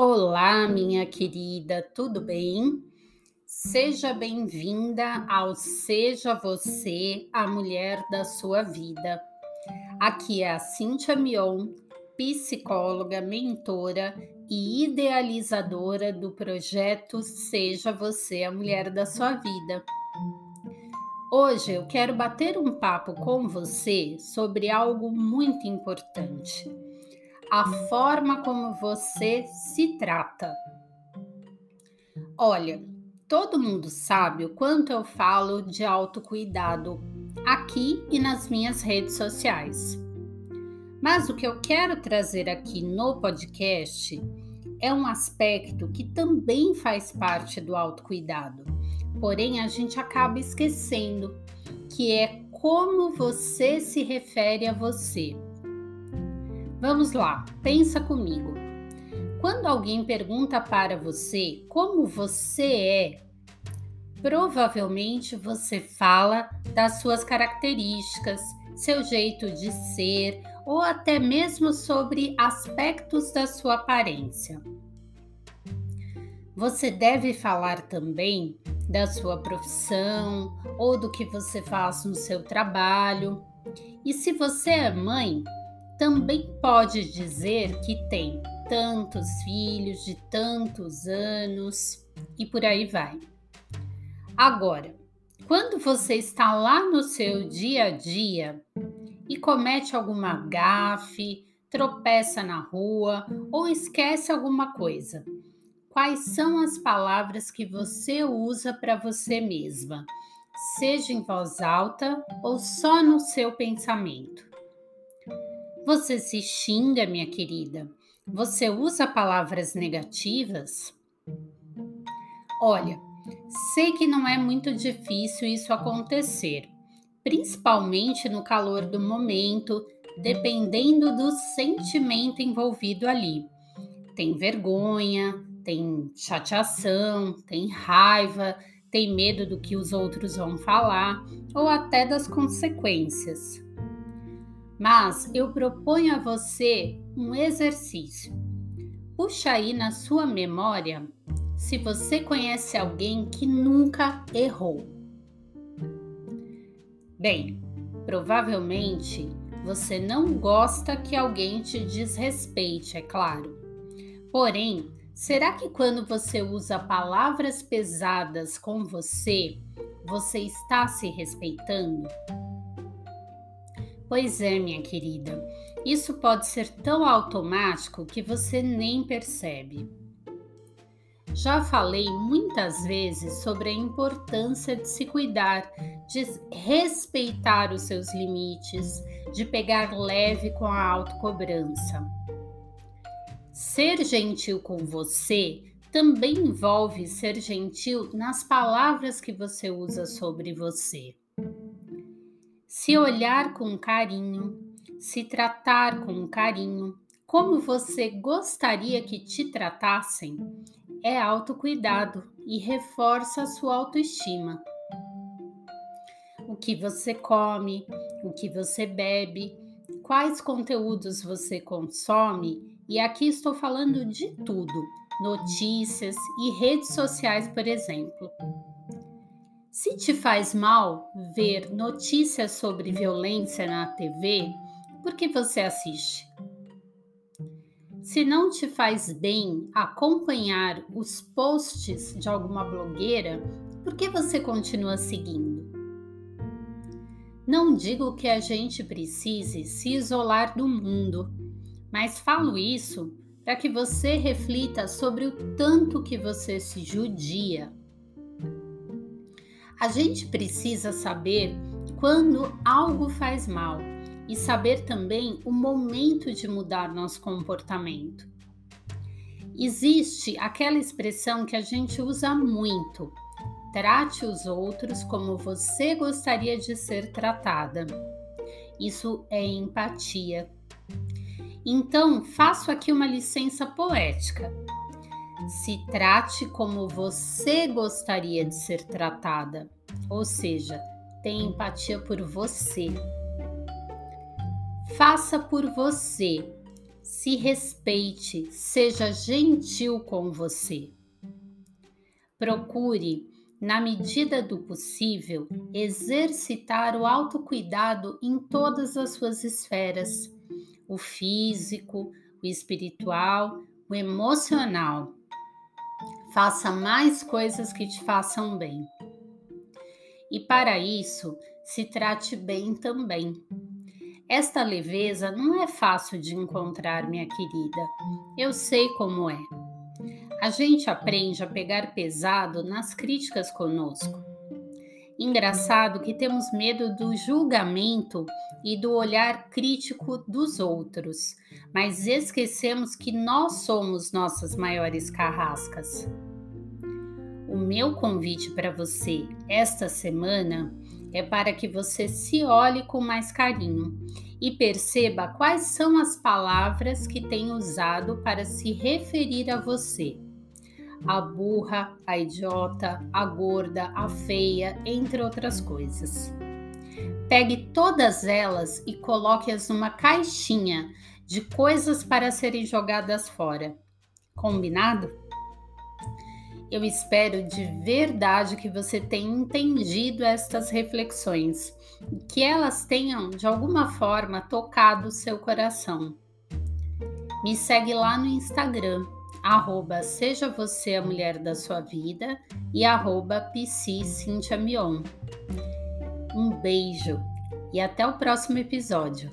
Olá, minha querida, tudo bem? Seja bem-vinda ao Seja Você a Mulher da Sua Vida. Aqui é a Cíntia Mion, psicóloga, mentora e idealizadora do projeto Seja Você a Mulher da Sua Vida. Hoje eu quero bater um papo com você sobre algo muito importante a forma como você se trata. Olha, todo mundo sabe o quanto eu falo de autocuidado aqui e nas minhas redes sociais. Mas o que eu quero trazer aqui no podcast é um aspecto que também faz parte do autocuidado. Porém, a gente acaba esquecendo, que é como você se refere a você. Vamos lá, pensa comigo. Quando alguém pergunta para você como você é, provavelmente você fala das suas características, seu jeito de ser ou até mesmo sobre aspectos da sua aparência. Você deve falar também da sua profissão ou do que você faz no seu trabalho. E se você é mãe, também pode dizer que tem tantos filhos de tantos anos e por aí vai. Agora, quando você está lá no seu dia a dia e comete alguma gafe, tropeça na rua ou esquece alguma coisa, quais são as palavras que você usa para você mesma, seja em voz alta ou só no seu pensamento? Você se xinga, minha querida? Você usa palavras negativas? Olha, sei que não é muito difícil isso acontecer, principalmente no calor do momento, dependendo do sentimento envolvido ali. Tem vergonha, tem chateação, tem raiva, tem medo do que os outros vão falar ou até das consequências. Mas eu proponho a você um exercício. Puxa aí na sua memória se você conhece alguém que nunca errou. Bem, provavelmente você não gosta que alguém te desrespeite, é claro. Porém, será que quando você usa palavras pesadas com você, você está se respeitando? Pois é, minha querida, isso pode ser tão automático que você nem percebe. Já falei muitas vezes sobre a importância de se cuidar, de respeitar os seus limites, de pegar leve com a autocobrança. Ser gentil com você também envolve ser gentil nas palavras que você usa sobre você se olhar com carinho, se tratar com carinho, como você gostaria que te tratassem, é autocuidado e reforça a sua autoestima. O que você come, o que você bebe, quais conteúdos você consome, e aqui estou falando de tudo: notícias e redes sociais, por exemplo. Se te faz mal ver notícias sobre violência na TV, por que você assiste? Se não te faz bem acompanhar os posts de alguma blogueira, por que você continua seguindo? Não digo que a gente precise se isolar do mundo, mas falo isso para que você reflita sobre o tanto que você se judia a gente precisa saber quando algo faz mal e saber também o momento de mudar nosso comportamento. Existe aquela expressão que a gente usa muito: trate os outros como você gostaria de ser tratada. Isso é empatia. Então, faço aqui uma licença poética se trate como você gostaria de ser tratada, ou seja, tenha empatia por você. Faça por você. Se respeite, seja gentil com você. Procure, na medida do possível, exercitar o autocuidado em todas as suas esferas: o físico, o espiritual, o emocional. Faça mais coisas que te façam bem. E para isso, se trate bem também. Esta leveza não é fácil de encontrar, minha querida. Eu sei como é. A gente aprende a pegar pesado nas críticas conosco. Engraçado que temos medo do julgamento e do olhar crítico dos outros, mas esquecemos que nós somos nossas maiores carrascas. O meu convite para você esta semana é para que você se olhe com mais carinho e perceba quais são as palavras que tem usado para se referir a você. A burra, a idiota, a gorda, a feia, entre outras coisas. Pegue todas elas e coloque-as numa caixinha de coisas para serem jogadas fora. Combinado? Eu espero de verdade que você tenha entendido estas reflexões e que elas tenham de alguma forma tocado o seu coração. Me segue lá no Instagram, arroba Seja Você a Mulher da Sua Vida e arroba Mion. Um beijo e até o próximo episódio.